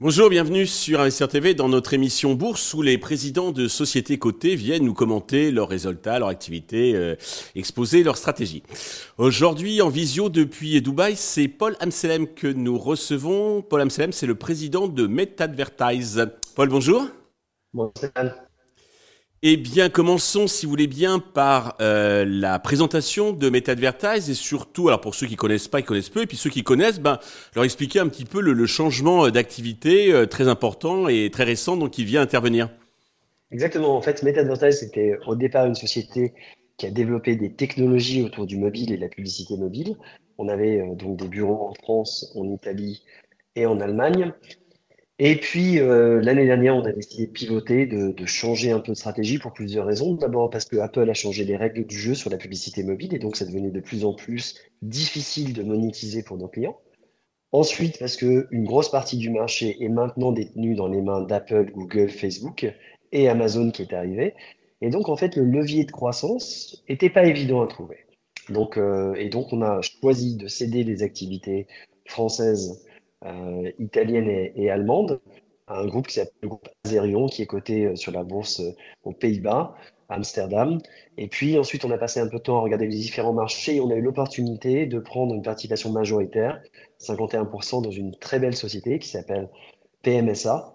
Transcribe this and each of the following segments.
Bonjour, bienvenue sur Investir TV dans notre émission Bourse où les présidents de sociétés cotées viennent nous commenter leurs résultats, leurs activités, euh, exposer leurs stratégies. Aujourd'hui, en visio depuis Dubaï, c'est Paul Amselem que nous recevons. Paul Amselem, c'est le président de MetAdvertise. Paul, bonjour. Bonjour. Eh bien, commençons, si vous voulez bien, par euh, la présentation de MetaAdvertise et surtout, alors pour ceux qui connaissent pas, ils connaissent peu, et puis ceux qui connaissent, ben, leur expliquer un petit peu le, changement d'activité euh, très important et très récent, qui vient intervenir. Exactement. En fait, MetaAdvertise, c'était au départ une société qui a développé des technologies autour du mobile et de la publicité mobile. On avait euh, donc des bureaux en France, en Italie et en Allemagne. Et puis, euh, l'année dernière, on a décidé de pivoter, de, de, changer un peu de stratégie pour plusieurs raisons. D'abord parce que Apple a changé les règles du jeu sur la publicité mobile et donc ça devenait de plus en plus difficile de monétiser pour nos clients. Ensuite, parce que une grosse partie du marché est maintenant détenue dans les mains d'Apple, Google, Facebook et Amazon qui est arrivé. Et donc, en fait, le levier de croissance n'était pas évident à trouver. Donc, euh, et donc, on a choisi de céder les activités françaises euh, italienne et, allemande, un groupe qui s'appelle le groupe Azerion, qui est coté euh, sur la bourse euh, aux Pays-Bas, Amsterdam. Et puis ensuite, on a passé un peu de temps à regarder les différents marchés et on a eu l'opportunité de prendre une participation majoritaire, 51% dans une très belle société qui s'appelle PMSA,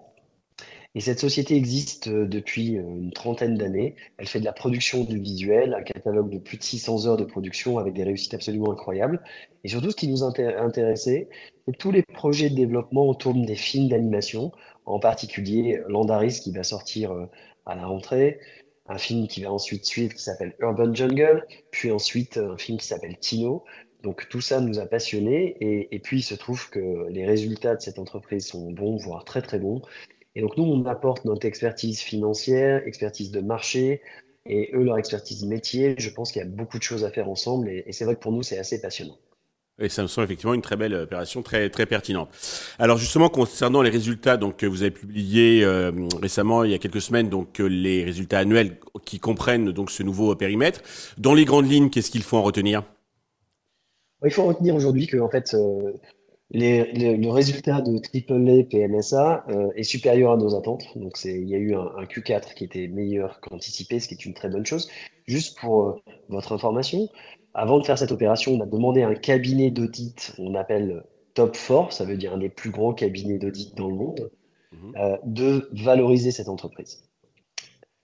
et cette société existe euh, depuis euh, une trentaine d'années. Elle fait de la production du visuel, un catalogue de plus de 600 heures de production avec des réussites absolument incroyables. Et surtout, ce qui nous intéressait, c'est tous les projets de développement autour des films d'animation, en particulier Landaris qui va sortir euh, à la rentrée, un film qui va ensuite suivre qui s'appelle Urban Jungle, puis ensuite un film qui s'appelle Tino. Donc tout ça nous a passionnés et, puis il se trouve que les résultats de cette entreprise sont bons, voire très très bons. Et donc nous, on apporte notre expertise financière, expertise de marché, et eux, leur expertise métier. Je pense qu'il y a beaucoup de choses à faire ensemble, et, c'est vrai que pour nous, c'est assez passionnant. Et ça me semble effectivement une très belle opération, très très pertinente. Alors justement concernant les résultats, donc que vous avez publié euh, récemment, il y a quelques semaines, donc les résultats annuels qui comprennent donc ce nouveau périmètre. Dans les grandes lignes, qu'est-ce qu'il faut en retenir? Il faut en retenir aujourd'hui que en fait, euh, le résultat de AAA PMSA euh, est supérieur à nos attentes. Donc, il y a eu un, Q4 qui était meilleur qu'anticipé, ce qui est une très bonne chose. Juste pour euh, votre information, avant de faire cette opération, on a demandé à un cabinet d'audit, on appelle Top 4, ça veut dire un des plus gros cabinets d'audit dans le monde, mhm. euh, de valoriser cette entreprise.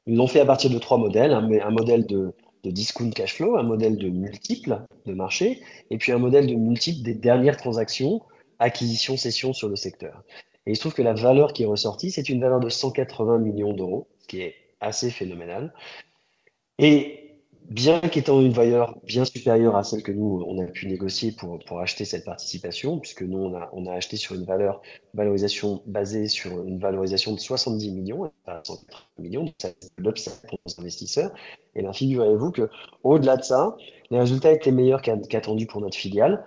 Ils l'ont fait à partir de trois modèles. Un, un modèle de, de discount cash flow, un modèle de multiples de marché, et puis un modèle de multiples des dernières transactions acquisition-cession sur le secteur. Et il se trouve que la valeur qui est ressortie, c'est une valeur de 180 millions d'euros, ce qui est assez phénoménal. Et bien qu'étant une valeur bien supérieure à celle que nous, on a pu négocier pour, pour acheter cette participation, puisque nous, on a, on a acheté sur une valeur, valorisation basée sur une valorisation de 70 millions, pas 180 millions, donc ça l'upside pour nos investisseurs. Et bien, figurez-vous que, au-delà de ça, les résultats étaient meilleurs qu'attendus pour notre filiale.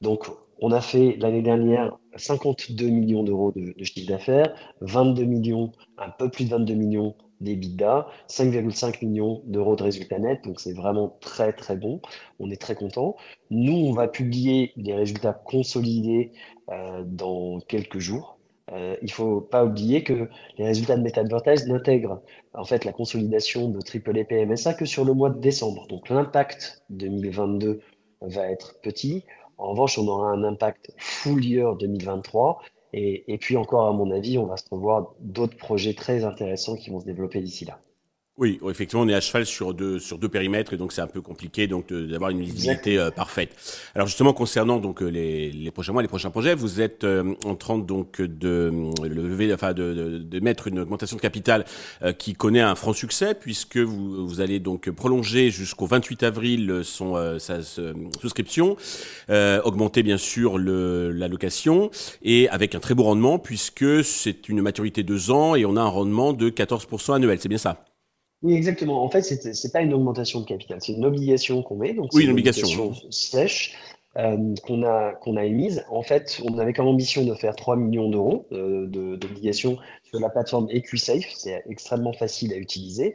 Donc, on a fait l'année dernière 52 millions d'euros de, chiffre d'affaires, 22 millions, un peu plus de 22 millions d'EBITDA, 5,5 millions d'euros de résultats nets, donc c'est vraiment très très bon, on est très content. Nous, on va publier les résultats consolidés euh, dans quelques jours. Euh, il faut pas oublier que les résultats de MetaAdvertise n'intègrent en fait la consolidation de AAA PMSA que sur le mois de décembre. Donc l'impact 2022 va être petit. En revanche, on aura un impact full year 2023. Et, et puis encore, à mon avis, on va se revoir d'autres projets très intéressants qui vont se développer d'ici là. Oui, effectivement, on est à cheval sur deux sur deux périmètres et donc c'est un peu compliqué donc d'avoir une visibilité euh, parfaite. Alors justement concernant donc euh, les, les prochains mois, les prochains projets, vous êtes euh, en train donc de lever, enfin de, de, mettre une augmentation de capital qui connaît un franc succès puisque vous vous allez donc prolonger jusqu'au 28 avril son sa souscription, augmenter bien sûr le l'allocation et avec un très beau rendement puisque c'est une maturité de deux ans et on a un rendement de 14% annuel. C'est bien ça? Oui, exactement. En fait, c'est n'est pas une augmentation de capital, c'est une obligation qu'on met. Donc, oui, une obligation, sèche euh, qu'on a, qu'on a émise. En fait, on avait comme ambition de faire 3 millions d'euros euh, d'obligations sur la plateforme EquiSafe. C'est extrêmement facile à utiliser.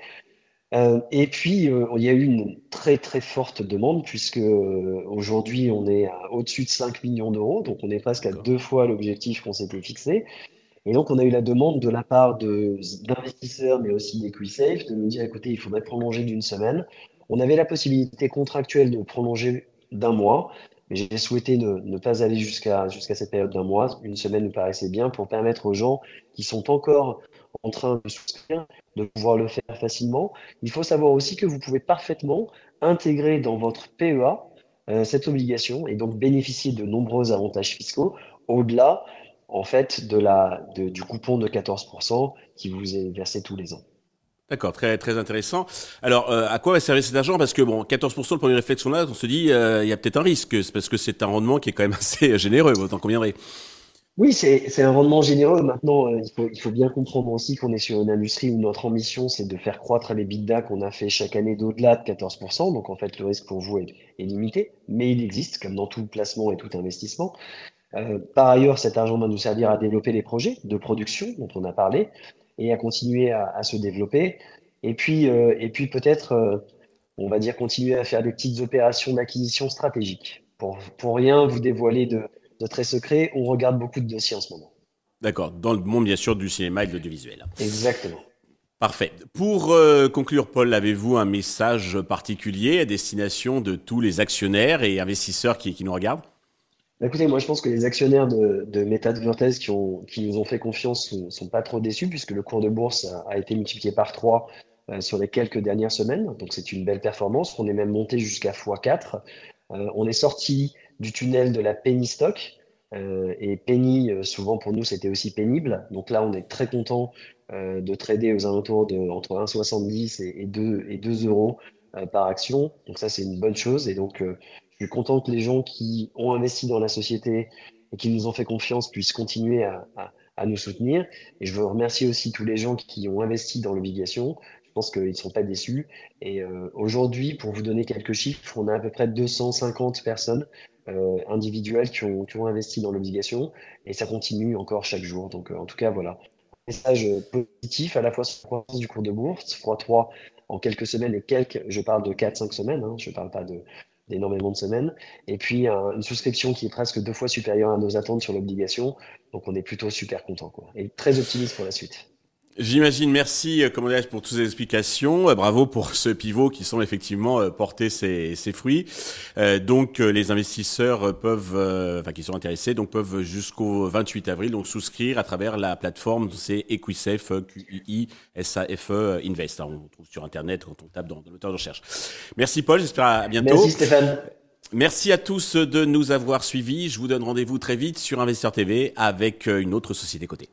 Euh, et puis, euh, il y a eu une très très forte demande puisque aujourd'hui on est au-dessus de 5 millions d'euros, donc on est presque à deux fois l'objectif qu'on s'était fixé. Et donc on a eu la demande de la part d'investisseurs, mais aussi d'EquiSafe, de nous dire écoutez, il faudrait prolonger d'une semaine. On avait la possibilité contractuelle de prolonger d'un mois, mais j'ai souhaité ne, pas aller jusqu'à cette période d'un mois. Une semaine nous paraissait bien pour permettre aux gens qui sont encore en train de souscrire de pouvoir le faire facilement. Il faut savoir aussi que vous pouvez parfaitement intégrer dans votre PEA euh, cette obligation et donc bénéficier de nombreux avantages fiscaux au-delà en fait de la de, du coupon de 14% qui vous est versé tous les ans. D'accord, très très intéressant. Alors, euh, à quoi va servir cet argent? Parce que bon, 14%, le premier réflexe qu'on a, on se dit, euh, il y a peut-être un risque, parce que c'est un rendement qui est quand même assez généreux, vous en conviendrez. Oui, c'est un rendement généreux. Maintenant, euh, il, faut, il faut bien comprendre aussi qu'on est sur une industrie où notre ambition, c'est de faire croître les bidas qu'on a fait chaque année d'au-delà de 14%. Donc, en fait, le risque pour vous est, est, limité, mais il existe, comme dans tout placement et tout investissement. Euh, par ailleurs, cet argent va nous servir à développer les projets de production dont on a parlé et à continuer à, à se développer. Et puis, euh, et puis peut-être, euh, on va dire, continuer à faire des petites opérations d'acquisition stratégique. Pour, pour rien vous dévoiler de de très secret, on regarde beaucoup de dossiers en ce moment. D'accord, dans le monde bien sûr du cinéma et de l'audiovisuel. Exactement. Parfait. Pour euh, conclure, Paul, avez-vous un message particulier à destination de tous les actionnaires et investisseurs qui, nous regardent? Écoutez, moi je pense que les actionnaires de, de MetaDvertise qui, qui nous ont fait confiance ne sont, pas trop déçus puisque le cours de bourse a, été multiplié par 3 euh, sur les quelques dernières semaines. Donc c'est une belle performance. On est même monté jusqu'à x4. Euh, on est sorti du tunnel de la penny stock. Euh, et penny, souvent pour nous, c'était aussi pénible. Donc là, on est très content de trader aux alentours de entre 1,70 et, 2, et 2 euros par action. Donc ça, c'est une bonne chose. Et donc, suis content que les gens qui ont investi dans la société et qui nous ont fait confiance puissent continuer à, nous soutenir. Et je veux remercier aussi tous les gens qui ont investi dans l'obligation. Je pense qu'ils ne sont pas déçus. Et euh, aujourd'hui, pour vous donner quelques chiffres, on a à peu près 250 personnes euh, ont, qui ont investi dans l'obligation et ça continue encore chaque jour. Donc euh, en tout cas, voilà. Message positif à la fois sur la croissance du cours de bourse, x3 en quelques semaines et quelques, je parle de 4-5 semaines, hein, je ne parle pas de d'énormément de semaines, et puis une souscription qui est presque deux fois supérieure à nos attentes sur l'obligation, donc on est plutôt super content quoi, et très optimiste pour la suite. J'imagine. Merci, euh, Commandage, pour toutes ces explications. Euh, bravo pour ce pivot qui semble effectivement euh, porter ses, ses fruits. donc, les investisseurs peuvent, enfin, qui sont intéressés, donc peuvent jusqu'au 28 avril donc souscrire à travers la plateforme, c'est Equisafe, QUI, SAFE Invest. On trouve sur Internet quand on tape dans, dans le moteur de recherche. Merci, Paul. J'espère à bientôt. Merci, Stéphane. Merci à tous de nous avoir suivis. Je vous donne rendez-vous très vite sur Investisseur TV avec une autre société cotée.